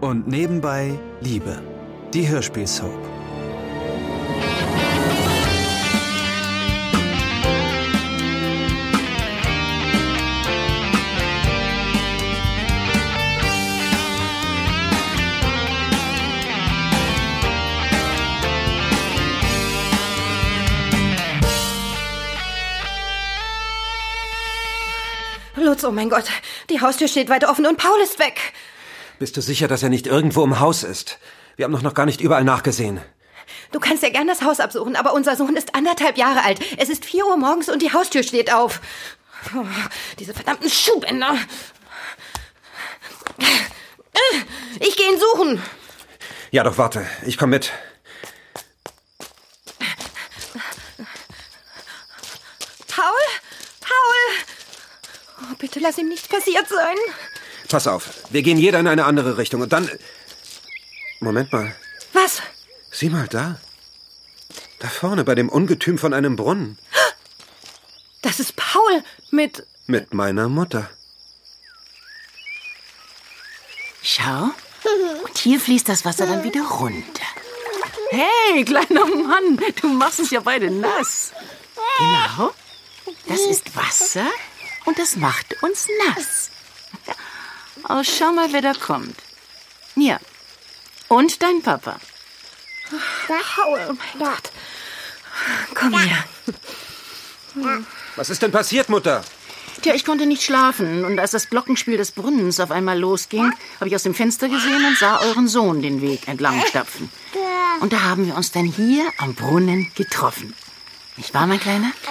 Und nebenbei Liebe. Die Hörspielsoap. Lutz, oh mein Gott, die Haustür steht weit offen und Paul ist weg. Bist du sicher, dass er nicht irgendwo im Haus ist? Wir haben doch noch gar nicht überall nachgesehen. Du kannst ja gern das Haus absuchen, aber unser Sohn ist anderthalb Jahre alt. Es ist vier Uhr morgens und die Haustür steht auf. Oh, diese verdammten Schuhbänder. Ich gehe ihn suchen. Ja, doch warte. Ich komm mit. Paul? Paul? Oh, bitte lass ihm nicht passiert sein. Pass auf. Wir gehen jeder in eine andere Richtung und dann. Moment mal. Was? Sieh mal da. Da vorne bei dem Ungetüm von einem Brunnen. Das ist Paul mit. Mit meiner Mutter. Schau. Und hier fließt das Wasser dann wieder runter. Hey, kleiner Mann, du machst uns ja beide nass. Genau. Das ist Wasser und das macht uns nass. Oh, schau mal, wer da kommt. Ja. Und dein Papa. Paul, oh mein Gott. Komm her. Was ist denn passiert, Mutter? Tja, ich konnte nicht schlafen. Und als das Glockenspiel des Brunnens auf einmal losging, habe ich aus dem Fenster gesehen und sah euren Sohn den Weg entlang stapfen. Und da haben wir uns dann hier am Brunnen getroffen. Nicht wahr, mein Kleiner?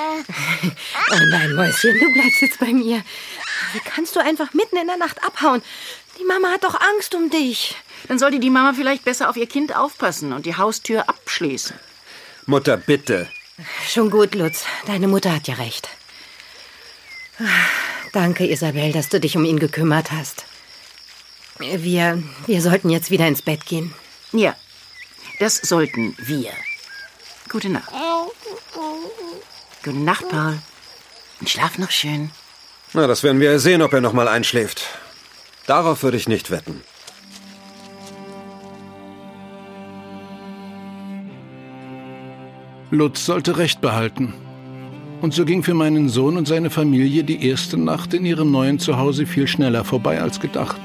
Oh nein, Mäuschen, du bleibst jetzt bei mir. Wie kannst du einfach mitten in der Nacht abhauen? Die Mama hat doch Angst um dich. Dann sollte die Mama vielleicht besser auf ihr Kind aufpassen und die Haustür abschließen. Mutter, bitte. Schon gut, Lutz. Deine Mutter hat ja recht. Danke, Isabel, dass du dich um ihn gekümmert hast. Wir, wir sollten jetzt wieder ins Bett gehen. Ja, das sollten wir. Gute Nacht. Gute Nacht, Paul. Und schlaf noch schön. Na, das werden wir sehen, ob er noch mal einschläft. Darauf würde ich nicht wetten. Lutz sollte Recht behalten. Und so ging für meinen Sohn und seine Familie die erste Nacht in ihrem neuen Zuhause viel schneller vorbei als gedacht.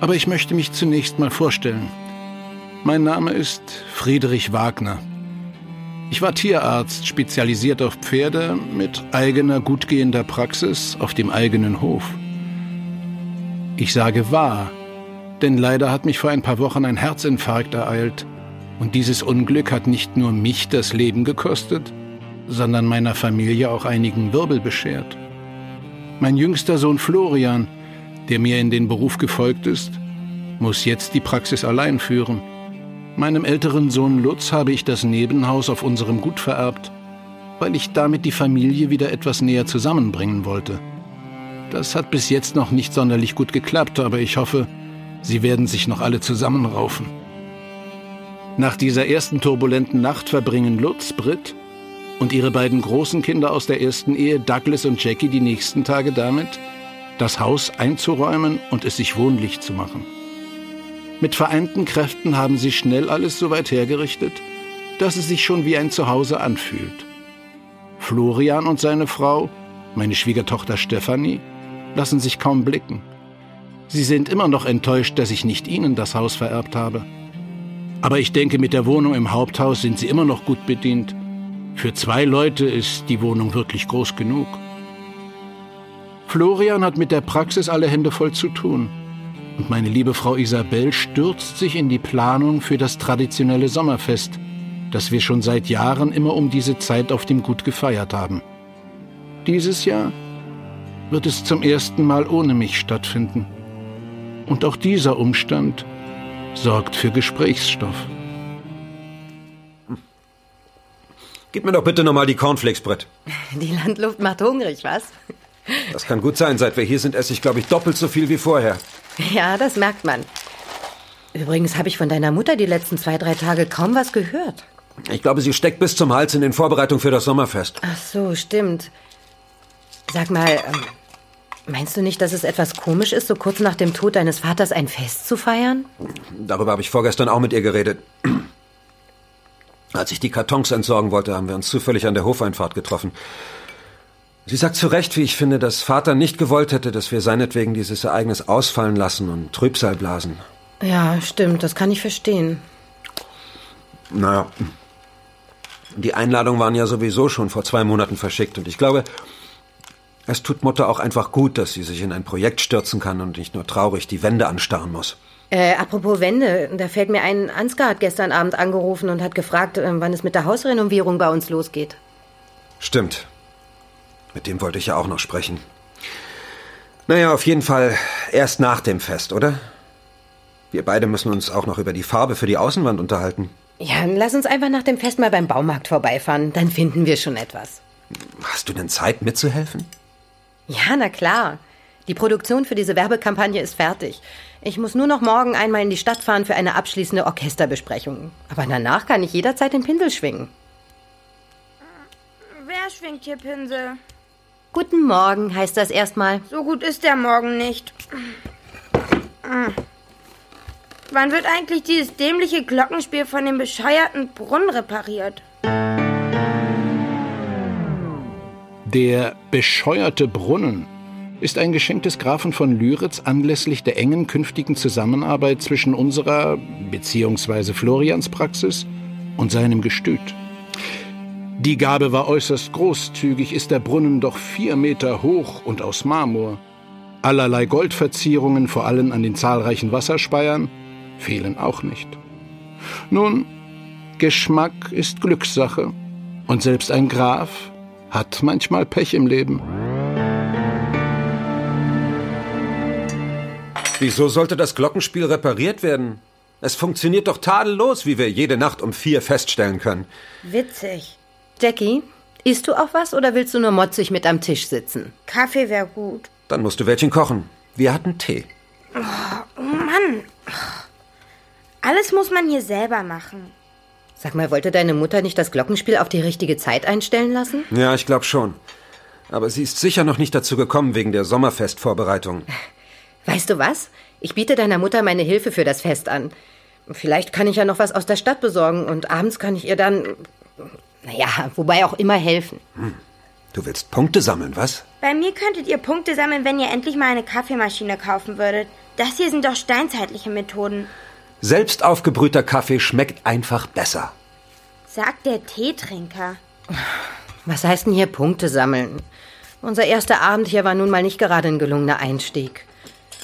Aber ich möchte mich zunächst mal vorstellen. Mein Name ist Friedrich Wagner. Ich war Tierarzt, spezialisiert auf Pferde, mit eigener gutgehender Praxis auf dem eigenen Hof. Ich sage war, denn leider hat mich vor ein paar Wochen ein Herzinfarkt ereilt, und dieses Unglück hat nicht nur mich das Leben gekostet, sondern meiner Familie auch einigen Wirbel beschert. Mein jüngster Sohn Florian, der mir in den Beruf gefolgt ist, muss jetzt die Praxis allein führen. Meinem älteren Sohn Lutz habe ich das Nebenhaus auf unserem Gut vererbt, weil ich damit die Familie wieder etwas näher zusammenbringen wollte. Das hat bis jetzt noch nicht sonderlich gut geklappt, aber ich hoffe, sie werden sich noch alle zusammenraufen. Nach dieser ersten turbulenten Nacht verbringen Lutz, Britt und ihre beiden großen Kinder aus der ersten Ehe, Douglas und Jackie, die nächsten Tage damit, das Haus einzuräumen und es sich wohnlich zu machen. Mit vereinten Kräften haben sie schnell alles so weit hergerichtet, dass es sich schon wie ein Zuhause anfühlt. Florian und seine Frau, meine Schwiegertochter Stefanie, lassen sich kaum blicken. Sie sind immer noch enttäuscht, dass ich nicht ihnen das Haus vererbt habe. Aber ich denke, mit der Wohnung im Haupthaus sind sie immer noch gut bedient. Für zwei Leute ist die Wohnung wirklich groß genug. Florian hat mit der Praxis alle Hände voll zu tun. Und meine liebe Frau Isabel stürzt sich in die Planung für das traditionelle Sommerfest, das wir schon seit Jahren immer um diese Zeit auf dem Gut gefeiert haben. Dieses Jahr wird es zum ersten Mal ohne mich stattfinden. Und auch dieser Umstand sorgt für Gesprächsstoff. Gib mir doch bitte nochmal die Cornflakes, Brett. Die Landluft macht hungrig, was? Das kann gut sein. Seit wir hier sind, esse ich, glaube ich, doppelt so viel wie vorher. Ja, das merkt man. Übrigens habe ich von deiner Mutter die letzten zwei, drei Tage kaum was gehört. Ich glaube, sie steckt bis zum Hals in den Vorbereitungen für das Sommerfest. Ach so, stimmt. Sag mal, ähm, Meinst du nicht, dass es etwas komisch ist, so kurz nach dem Tod deines Vaters ein Fest zu feiern? Darüber habe ich vorgestern auch mit ihr geredet. Als ich die Kartons entsorgen wollte, haben wir uns zufällig an der Hofeinfahrt getroffen. Sie sagt zu Recht, wie ich finde, dass Vater nicht gewollt hätte, dass wir seinetwegen dieses Ereignis ausfallen lassen und Trübsal blasen. Ja, stimmt, das kann ich verstehen. Naja, die Einladungen waren ja sowieso schon vor zwei Monaten verschickt und ich glaube, es tut Mutter auch einfach gut, dass sie sich in ein Projekt stürzen kann und nicht nur traurig die Wände anstarren muss. Äh, apropos Wände, da fällt mir ein, Ansgar hat gestern Abend angerufen und hat gefragt, äh, wann es mit der Hausrenovierung bei uns losgeht. Stimmt. Mit dem wollte ich ja auch noch sprechen. Naja, auf jeden Fall erst nach dem Fest, oder? Wir beide müssen uns auch noch über die Farbe für die Außenwand unterhalten. Ja, dann lass uns einfach nach dem Fest mal beim Baumarkt vorbeifahren. Dann finden wir schon etwas. Hast du denn Zeit mitzuhelfen? Ja, na klar. Die Produktion für diese Werbekampagne ist fertig. Ich muss nur noch morgen einmal in die Stadt fahren für eine abschließende Orchesterbesprechung. Aber danach kann ich jederzeit den Pinsel schwingen. Wer schwingt hier Pinsel? Guten Morgen heißt das erstmal. So gut ist der Morgen nicht. Wann wird eigentlich dieses dämliche Glockenspiel von dem bescheuerten Brunnen repariert? Der bescheuerte Brunnen ist ein Geschenk des Grafen von Lyritz anlässlich der engen künftigen Zusammenarbeit zwischen unserer bzw. Florians Praxis und seinem Gestüt. Die Gabe war äußerst großzügig, ist der Brunnen doch vier Meter hoch und aus Marmor. Allerlei Goldverzierungen, vor allem an den zahlreichen Wasserspeiern, fehlen auch nicht. Nun, Geschmack ist Glückssache, und selbst ein Graf hat manchmal Pech im Leben. Wieso sollte das Glockenspiel repariert werden? Es funktioniert doch tadellos, wie wir jede Nacht um vier feststellen können. Witzig. Jackie, isst du auch was oder willst du nur motzig mit am Tisch sitzen? Kaffee wäre gut. Dann musst du welchen kochen. Wir hatten Tee. Oh Mann. Alles muss man hier selber machen. Sag mal, wollte deine Mutter nicht das Glockenspiel auf die richtige Zeit einstellen lassen? Ja, ich glaube schon. Aber sie ist sicher noch nicht dazu gekommen wegen der Sommerfestvorbereitung. Weißt du was? Ich biete deiner Mutter meine Hilfe für das Fest an. Vielleicht kann ich ja noch was aus der Stadt besorgen und abends kann ich ihr dann. Naja, wobei auch immer helfen. Hm. Du willst Punkte sammeln, was? Bei mir könntet ihr Punkte sammeln, wenn ihr endlich mal eine Kaffeemaschine kaufen würdet. Das hier sind doch steinzeitliche Methoden. Selbst aufgebrühter Kaffee schmeckt einfach besser. Sagt der Teetrinker. Was heißt denn hier Punkte sammeln? Unser erster Abend hier war nun mal nicht gerade ein gelungener Einstieg.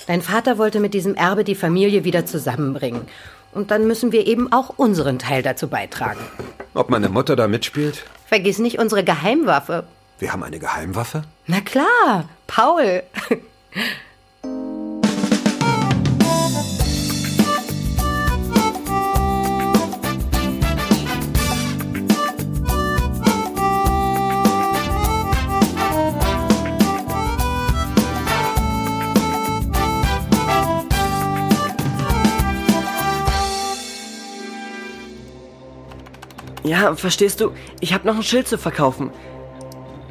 Dein Vater wollte mit diesem Erbe die Familie wieder zusammenbringen. Und dann müssen wir eben auch unseren Teil dazu beitragen. Ob meine Mutter da mitspielt? Vergiss nicht unsere Geheimwaffe. Wir haben eine Geheimwaffe? Na klar, Paul. Ja, verstehst du? Ich habe noch ein Schild zu verkaufen.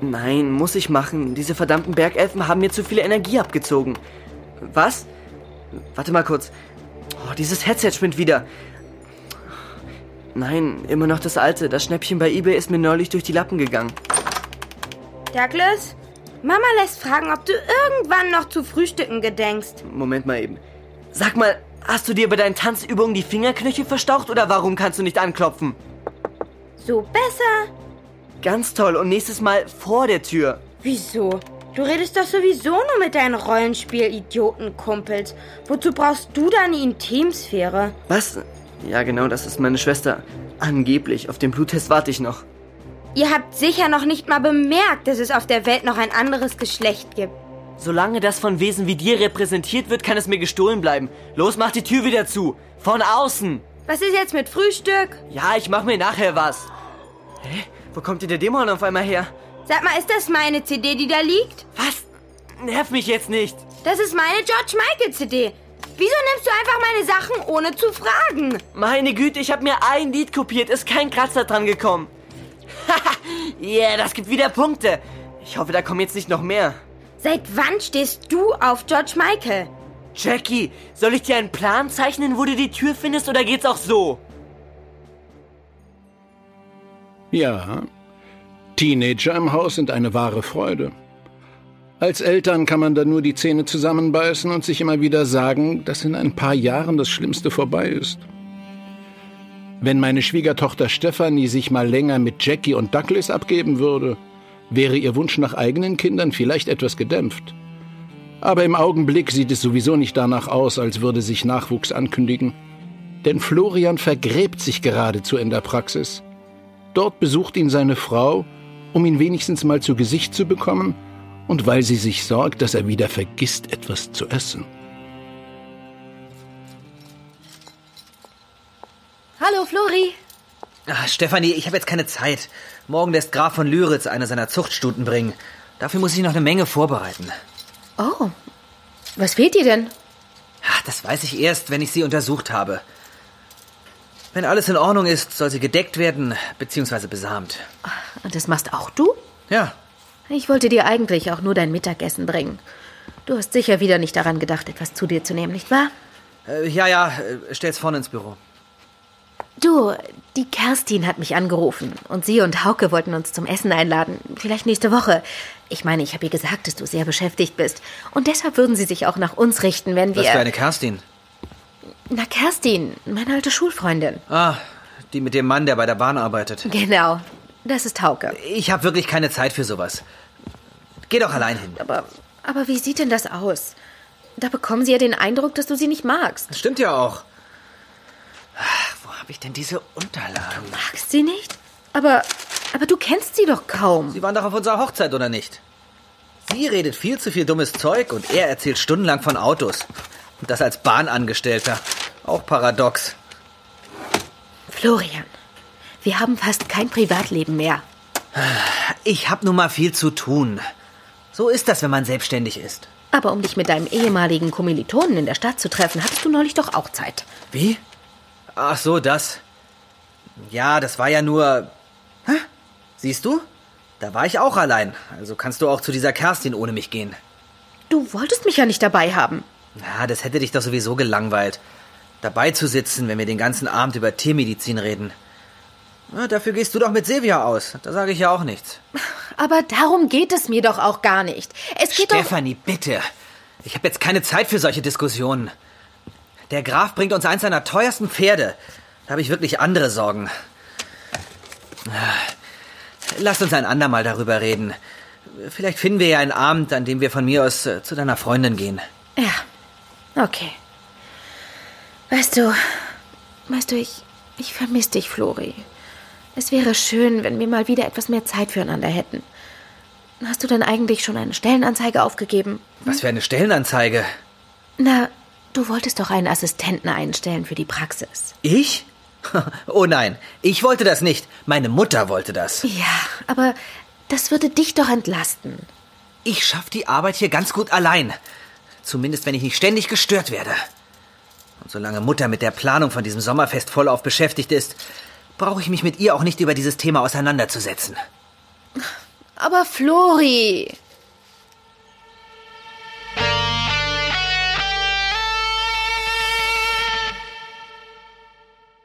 Nein, muss ich machen. Diese verdammten Bergelfen haben mir zu viel Energie abgezogen. Was? Warte mal kurz. Oh, dieses Headset spinnt wieder. Nein, immer noch das alte. Das Schnäppchen bei eBay ist mir neulich durch die Lappen gegangen. Douglas? Mama lässt fragen, ob du irgendwann noch zu frühstücken gedenkst. Moment mal eben. Sag mal, hast du dir bei deinen Tanzübungen die Fingerknöchel verstaucht oder warum kannst du nicht anklopfen? So besser. Ganz toll. Und nächstes Mal vor der Tür. Wieso? Du redest doch sowieso nur mit deinen Rollenspiel-Idioten-Kumpels. Wozu brauchst du da eine Intimsphäre? Was? Ja, genau, das ist meine Schwester. Angeblich. Auf den Bluttest warte ich noch. Ihr habt sicher noch nicht mal bemerkt, dass es auf der Welt noch ein anderes Geschlecht gibt. Solange das von Wesen wie dir repräsentiert wird, kann es mir gestohlen bleiben. Los, mach die Tür wieder zu. Von außen. Was ist jetzt mit Frühstück? Ja, ich mach mir nachher was. Hä? Wo kommt denn der Dämon auf einmal her? Sag mal, ist das meine CD, die da liegt? Was? Nerv mich jetzt nicht. Das ist meine George Michael CD. Wieso nimmst du einfach meine Sachen, ohne zu fragen? Meine Güte, ich habe mir ein Lied kopiert, ist kein Kratzer dran gekommen. Haha, yeah, das gibt wieder Punkte. Ich hoffe, da kommen jetzt nicht noch mehr. Seit wann stehst du auf George Michael? Jackie, soll ich dir einen Plan zeichnen, wo du die Tür findest, oder geht's auch so? Ja, Teenager im Haus sind eine wahre Freude. Als Eltern kann man da nur die Zähne zusammenbeißen und sich immer wieder sagen, dass in ein paar Jahren das Schlimmste vorbei ist. Wenn meine Schwiegertochter Stephanie sich mal länger mit Jackie und Douglas abgeben würde, wäre ihr Wunsch nach eigenen Kindern vielleicht etwas gedämpft. Aber im Augenblick sieht es sowieso nicht danach aus, als würde sich Nachwuchs ankündigen. Denn Florian vergräbt sich geradezu in der Praxis. Dort besucht ihn seine Frau, um ihn wenigstens mal zu Gesicht zu bekommen und weil sie sich sorgt, dass er wieder vergisst, etwas zu essen. Hallo, Flori. Ach, Stefanie, ich habe jetzt keine Zeit. Morgen lässt Graf von Lyritz eine seiner Zuchtstuten bringen. Dafür muss ich noch eine Menge vorbereiten. Oh, was fehlt dir denn? Ach, das weiß ich erst, wenn ich sie untersucht habe. Wenn alles in Ordnung ist, soll sie gedeckt werden, beziehungsweise besamt. Und das machst auch du? Ja, Ich wollte dir eigentlich auch nur dein Mittagessen bringen. Du hast sicher wieder nicht daran gedacht, etwas zu dir zu nehmen, nicht wahr? äh, ja, ja, äh, stell's vorne ins Büro. Du, die Kerstin hat mich angerufen und sie und Hauke wollten uns zum Essen einladen. Vielleicht nächste Woche. Ich meine, ich habe ihr gesagt, dass du sehr beschäftigt bist. Und deshalb würden sie sich auch nach uns richten, wenn wir. Was für eine Kerstin? Na, Kerstin, meine alte Schulfreundin. Ah, die mit dem Mann, der bei der Bahn arbeitet. Genau. Das ist Hauke. Ich habe wirklich keine Zeit für sowas. Geh doch allein hin. Aber, aber wie sieht denn das aus? Da bekommen sie ja den Eindruck, dass du sie nicht magst. Das stimmt ja auch. Ach, Wo habe ich denn diese Unterlagen? Magst sie nicht? Aber, aber du kennst sie doch kaum. Sie waren doch auf unserer Hochzeit, oder nicht? Sie redet viel zu viel dummes Zeug und er erzählt stundenlang von Autos. Und das als Bahnangestellter. Auch paradox. Florian, wir haben fast kein Privatleben mehr. Ich hab nun mal viel zu tun. So ist das, wenn man selbstständig ist. Aber um dich mit deinem ehemaligen Kommilitonen in der Stadt zu treffen, hattest du neulich doch auch Zeit. Wie? Ach so, das. Ja, das war ja nur. Hä? Siehst du? Da war ich auch allein. Also kannst du auch zu dieser Kerstin ohne mich gehen. Du wolltest mich ja nicht dabei haben. Ja, das hätte dich doch sowieso gelangweilt. Dabei zu sitzen, wenn wir den ganzen Abend über Tiermedizin reden. Na, dafür gehst du doch mit Silvia aus. Da sage ich ja auch nichts. Aber darum geht es mir doch auch gar nicht. Es geht doch. Stefanie, bitte. Ich habe jetzt keine Zeit für solche Diskussionen. Der Graf bringt uns eins seiner teuersten Pferde. Da habe ich wirklich andere Sorgen. Lass uns ein andermal darüber reden. Vielleicht finden wir ja einen Abend, an dem wir von mir aus äh, zu deiner Freundin gehen. Ja. Okay. Weißt du, weißt du, ich, ich vermisse dich, Flori. Es wäre schön, wenn wir mal wieder etwas mehr Zeit füreinander hätten. Hast du denn eigentlich schon eine Stellenanzeige aufgegeben? Was für eine Stellenanzeige. Na, du wolltest doch einen Assistenten einstellen für die Praxis. Ich? Oh nein, ich wollte das nicht. Meine Mutter wollte das. Ja, aber das würde dich doch entlasten. Ich schaff die Arbeit hier ganz gut allein. Zumindest wenn ich nicht ständig gestört werde. Und solange Mutter mit der Planung von diesem Sommerfest vollauf beschäftigt ist, brauche ich mich mit ihr auch nicht über dieses Thema auseinanderzusetzen. Aber Flori.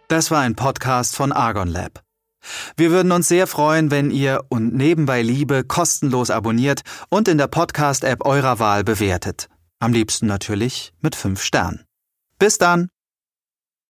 Das war ein Podcast von Argon Lab. Wir würden uns sehr freuen, wenn ihr und nebenbei Liebe kostenlos abonniert und in der Podcast-App eurer Wahl bewertet. Am liebsten natürlich mit 5 Sternen. Bis dann!